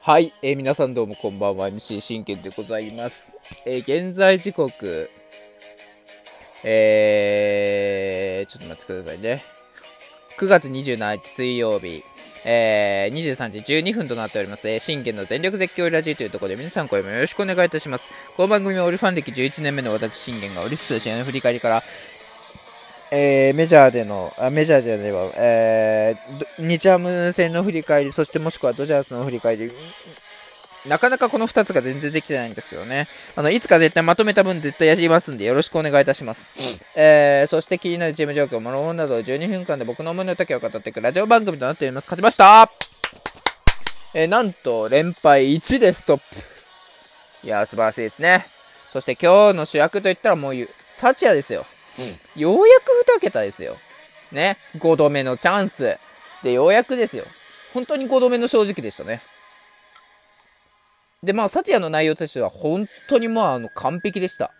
はい、えー、皆さんどうもこんばんは、MC 真剣でございます。えー、現在時刻、えー、ちょっと待ってくださいね。9月27日水曜日、えー、23時12分となっております。えー、信玄の全力絶叫ラジオというところで皆さん声もよろしくお願いいたします。この番組はオリファン歴11年目の私信玄がオリックス試合の振り返りから、えー、メジャーでの、あメジャーでは、えー、日ハム戦の振り返り、そしてもしくはドジャースの振り返り、なかなかこの2つが全然できてないんですよね。あの、いつか絶対まとめた分絶対やりますんでよろしくお願いいたします。うん、えー、そして気になるチーム状況、もろもろなど12分間で僕の思いの丈を語っていくラジオ番組となっております。勝ちましたえー、なんと、連敗1でストップ。いやー、素晴らしいですね。そして今日の主役といったらもう、サチアですよ。うん、ようやく2桁ですよ。ね。5度目のチャンス。で、ようやくですよ。本当に5度目の正直でしたね。で、まあ、サチヤの内容としては本当にまあ、あの、完璧でした。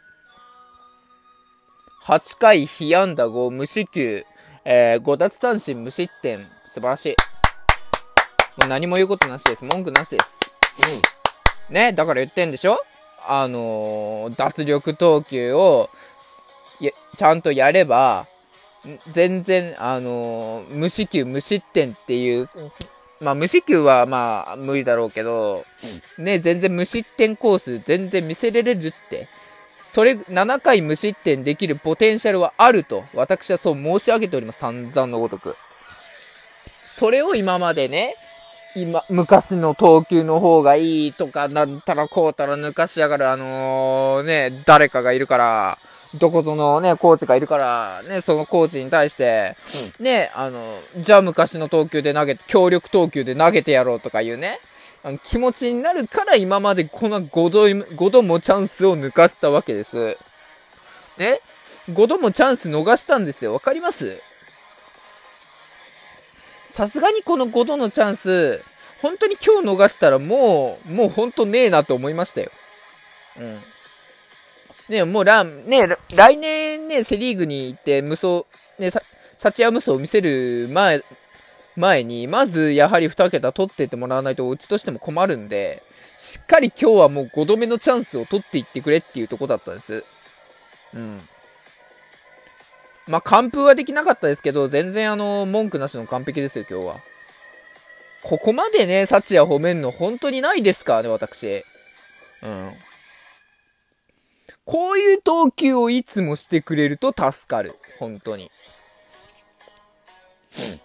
8回、被安打5、無四球、えー、5奪三振、無失点。素晴らしい。もう何も言うことなしです。文句なしです。うん。ね、だから言ってんでしょ？あのー、脱力投球を、や、ちゃんとやれば、全然、あのー、無四球、無失点っていう、まあ、無四球はまあ、無理だろうけど、うん、ね、全然無失点コース全然見せれれるって。それ、7回無失点できるポテンシャルはあると、私はそう申し上げております。散々のごとく。それを今までね、今、昔の投球の方がいいとか、なんたらこうたら抜かしやがる、あのー、ね、誰かがいるから、どこぞのね、コーチがいるから、ね、そのコーチに対して、うん、ね、あの、じゃあ昔の投球で投げて、強力投球で投げてやろうとかいうね、あの気持ちになるから今までこの5度、5度もチャンスを抜かしたわけです。ね ?5 度もチャンス逃したんですよ。わかります？さすがにこの5度のチャンス、本当に今日逃したらもう、もう本当ねえなと思いましたよ。うん。ね、もうラン、ね、来年ね、セリーグに行って、無双、ね、サチア無双を見せる前、前に、まずやはり2桁取ってってもらわないと、うちとしても困るんで、しっかり今日はもう5度目のチャンスを取っていってくれっていうとこだったんです。うん。まあ、完封はできなかったですけど、全然あの、文句なしの完璧ですよ、今日は。ここまでね、サチア褒めんの本当にないですかね、私。うん。こういう投球をいつもしてくれると助かる。本当に。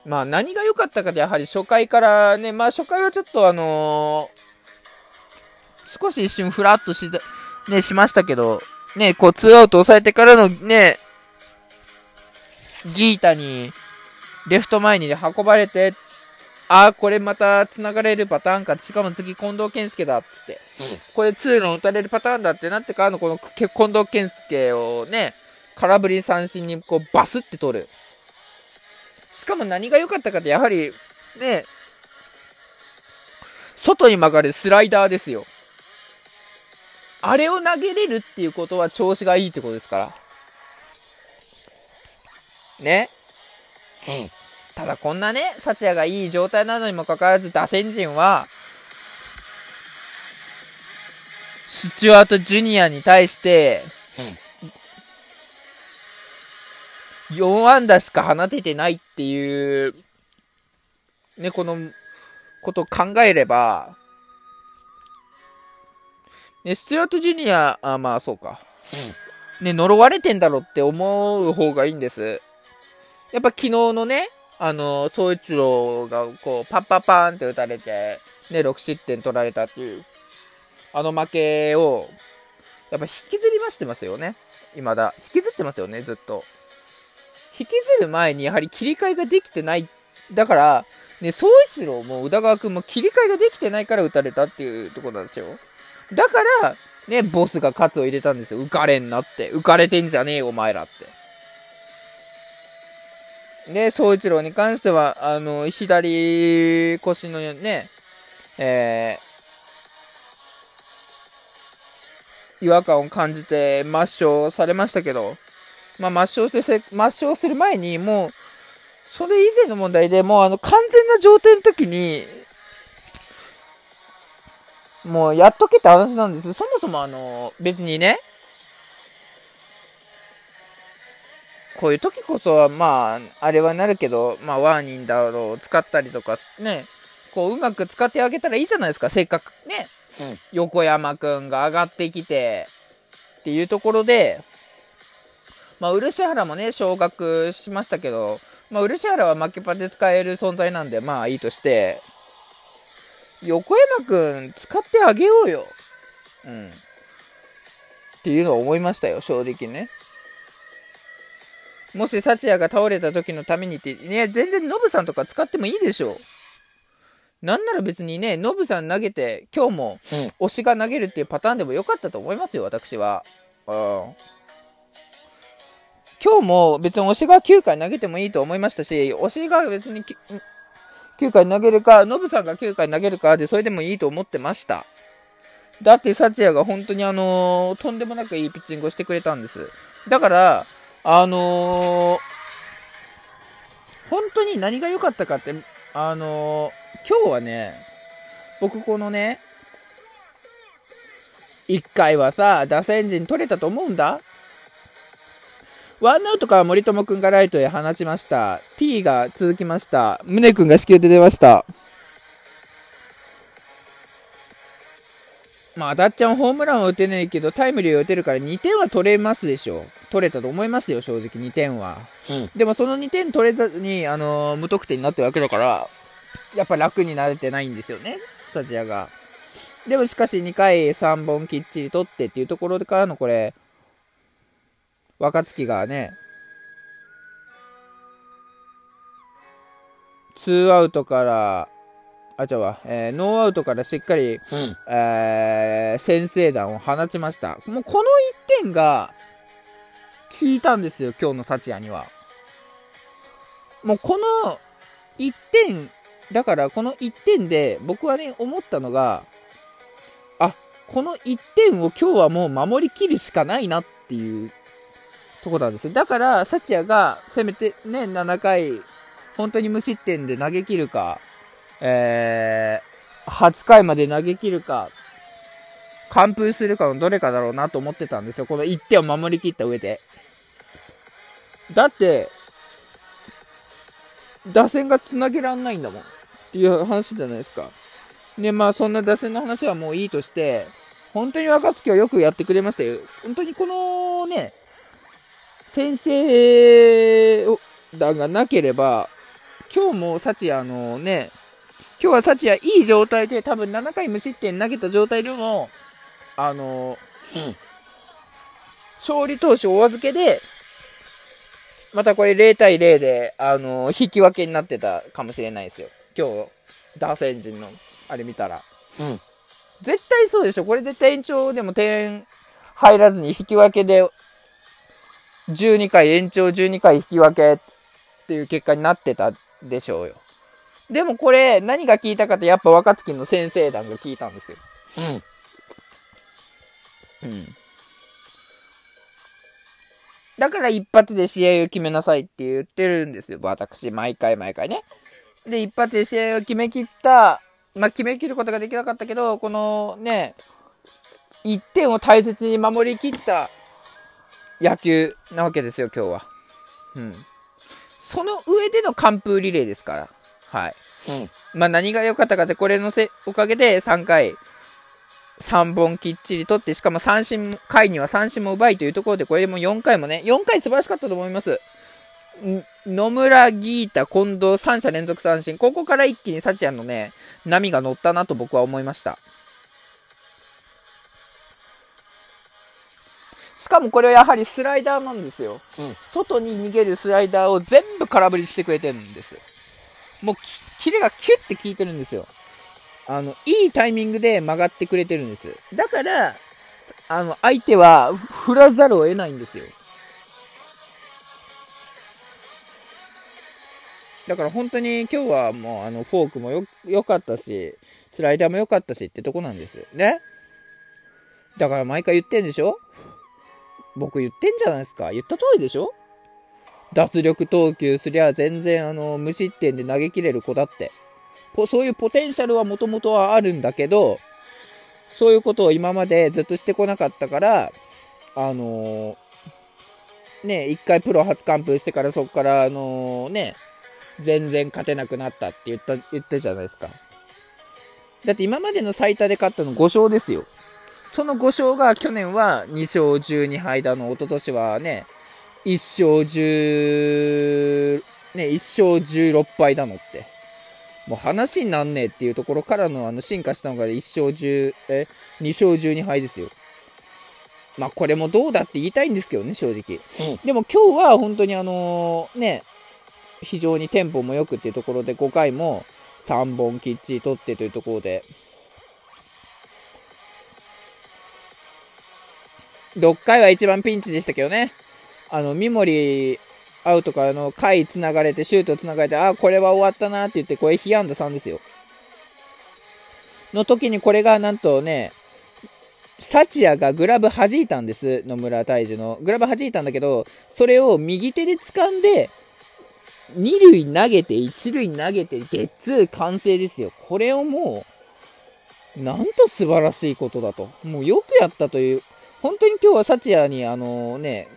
うん、まあ何が良かったかでやはり初回からね、まあ初回はちょっとあのー、少し一瞬フラッとしね、しましたけど、ね、こうツーアウト抑えてからのね、ギータに、レフト前に運ばれてああ、これまた繋がれるパターンか。しかも次近藤健介だっつって。これ通路打たれるパターンだってなってからのこの近藤健介をね、空振り三振にこうバスって取る。しかも何が良かったかってやはり、ね、外に曲がるスライダーですよ。あれを投げれるっていうことは調子がいいってことですから。ね。うん。ただこんなね、サチヤがいい状態なのにもかかわらず、打線陣は、スチュワート・ジュニアに対して、4安打しか放ててないっていう、ね、このことを考えれば、ね、スチュワート・ジュニア、あ、まあそうか。ね、呪われてんだろうって思う方がいいんです。やっぱ昨日のね、あの、総一郎がこう、パッパパーンって打たれて、ね、6失点取られたっていう、あの負けを、やっぱ引きずりましてますよね。未だ。引きずってますよね、ずっと。引きずる前にやはり切り替えができてない。だから、ね、総一郎も宇田川君も切り替えができてないから打たれたっていうところなんですよ。だから、ね、ボスがカツを入れたんですよ。浮かれんなって。浮かれてんじゃねえよ、お前らって。で、総一郎に関しては、あの、左腰のね、えー、違和感を感じて抹消されましたけど、まあ、抹消してせ、抹消する前に、もう、それ以前の問題でもう、あの、完全な状態の時に、もうやっとけって話なんです。そもそもあの、別にね、こういう時こそは、まあ、あれはなるけど、まあ、ワーニンだろう、使ったりとか、ね、こう、うまく使ってあげたらいいじゃないですか、せっかくね、うん横山くんが上がってきて、っていうところで、まあ、漆原もね、昇格しましたけど、まあ、漆原は負けパで使える存在なんで、まあいいとして、横山くん使ってあげようよ。うん。っていうのを思いましたよ、正直ね。もし、幸也が倒れた時のためにって、ね、全然ノブさんとか使ってもいいでしょう。なんなら別にね、ノブさん投げて、今日もうん。推しが投げるっていうパターンでもよかったと思いますよ、私は。うん。今日も別に推しが9回投げてもいいと思いましたし、推しが別にき9回投げるか、ノブさんが9回投げるかで、それでもいいと思ってました。だって、幸也が本当にあのーとんでもなくいいピッチングをしてくれたんです。だから、あのー本当に何が良かったかって、あのー今日はね、僕このね、1回はさ、打線陣取れたと思うんだ。ワンアウトから森友くんがライトへ放ちました。T が続きました。宗くんが死球で出ました。まあ、あだっちゃんホームランは打てないけど、タイムリーは打てるから2点は取れますでしょ。取れたと思いますよ、正直2点は。うん。でもその2点取れずに、あのー無得点になってるわけだから、やっぱ楽になれてないんですよね、スタジアが。でもしかし2回3本きっちり取ってっていうところからのこれ、若月がね、2アウトから、あ、ちゃうわ、えーノーアウトからしっかり、うん。えー先制弾を放ちました。もうこの1点が効いたんですよ、今日の幸也には。もうこの1点、だからこの1点で僕はね、思ったのが、あ、この1点を今日はもう守りきるしかないなっていうとこなんですよ。だから、幸也がせめてね、7回、本当に無失点で投げ切るか、えー、8回まで投げ切るか、完封するかのどれかだろうなと思ってたんですよ。この1点を守りきった上で。だって、打線がつなげらんないんだもん。っていう話じゃないですか。で、まあそんな打線の話はもういいとして、本当に若月はよくやってくれましたよ。本当にこのね、先制弾がなければ、今日も幸也のね、今日は幸也いい状態で多分7回無失点投げた状態でも、あの、勝利投手お預けで、またこれ0対0で、あの、引き分けになってたかもしれないですよ。今日、打線陣の、あれ見たら。うん。絶対そうでしょ。これ絶対延長でも点入らずに引き分けで、12回、延長12回引き分けっていう結果になってたでしょうよ。でもこれ、何が効いたかって、やっぱ若月の先制弾が効いたんですよ。うん。うん。だから一発で試合を決めなさいって言ってるんですよ。私、毎回毎回ね。で、一発で試合を決め切った、まあ、決め切ることができなかったけど、このね、1点を大切に守り切った野球なわけですよ、今日は。うん。その上での完封リレーですから。はい。うん。まあ何が良かったかって、これのせおかげで3回、3本きっちり取って、しかも三振も、回には三振も奪いというところで、これでも4回もね、4回素晴らしかったと思います。ん野村、ギータ、近藤、3者連続三振。ここから一気に幸也のね、波が乗ったなと僕は思いました。しかもこれはやはりスライダーなんですよ。うん外に逃げるスライダーを全部空振りしてくれてるんです。もう、キレがキュッて効いてるんですよ。あの、いいタイミングで曲がってくれてるんです。だから、あの、相手は振らざるを得ないんですよ。だから本当に今日はもうあのフォークもよ良かったし、スライダーも良かったしってとこなんです。ね？だから毎回言ってんでしょ？僕言ってんじゃないですか？言った通りでしょ？脱力投球すりゃ全然あの無失点で投げ切れる子だって。そういうポテンシャルはもともとはあるんだけど、そういうことを今までずっとしてこなかったから、あのー、ね、一回プロ初完封してからそこから、あの、ね、全然勝てなくなったって言った、言ったじゃないですか。だって今までの最多で勝ったの5勝ですよ。その5勝が去年は2勝12敗だの、一昨年はね、1勝10、ね、1勝16敗だのって。もう話になんねえっていうところからのあの進化したのが1勝10、え、2勝12敗ですよ。まあこれもどうだって言いたいんですけどね、正直。うん、でも今日は本当にあのー、ね、非常にテンポも良くっていうところで5回も3本きっちり取ってというところで、6回は一番ピンチでしたけどね。あの、三森アウトからの回繋がれて、シュート繋がれて、あ、これは終わったなって言って、これ、被安打3ですよ。の時にこれがなんとね、サチアがグラブ弾いたんです。野村大樹の。グラブ弾いたんだけど、それを右手で掴んで、2塁投げて、1塁投げて、ゲッツー完成ですよ。これをもう、なんと素晴らしいことだと。もうよくやったという。本当に今日はサチアに、あのね、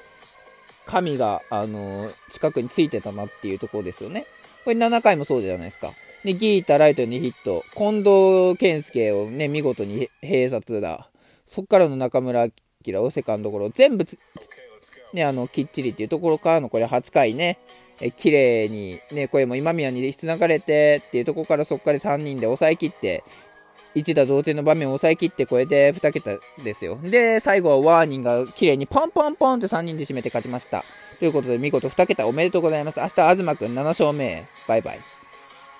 神が、あの近くについてたなっていうところですよね。これ7回もそうじゃないですか。で、ギータ、ライトにヒット。近藤健介をね、見事に併殺だ。そっからの中村明をセカンドゴロ。全部ね、あの、きっちりっていうところからのこれ8回ね、え綺麗に、ね、これも今宮に繋がれてっていうところからそこから3人で抑えきって、一打同点の場面を抑えきってこれで2桁ですよ。で、最後はワーニンが綺麗にポンポンポンって3人で締めて勝ちました。ということで見事2桁おめでとうございます。明日、東くん7勝目。バイバイ。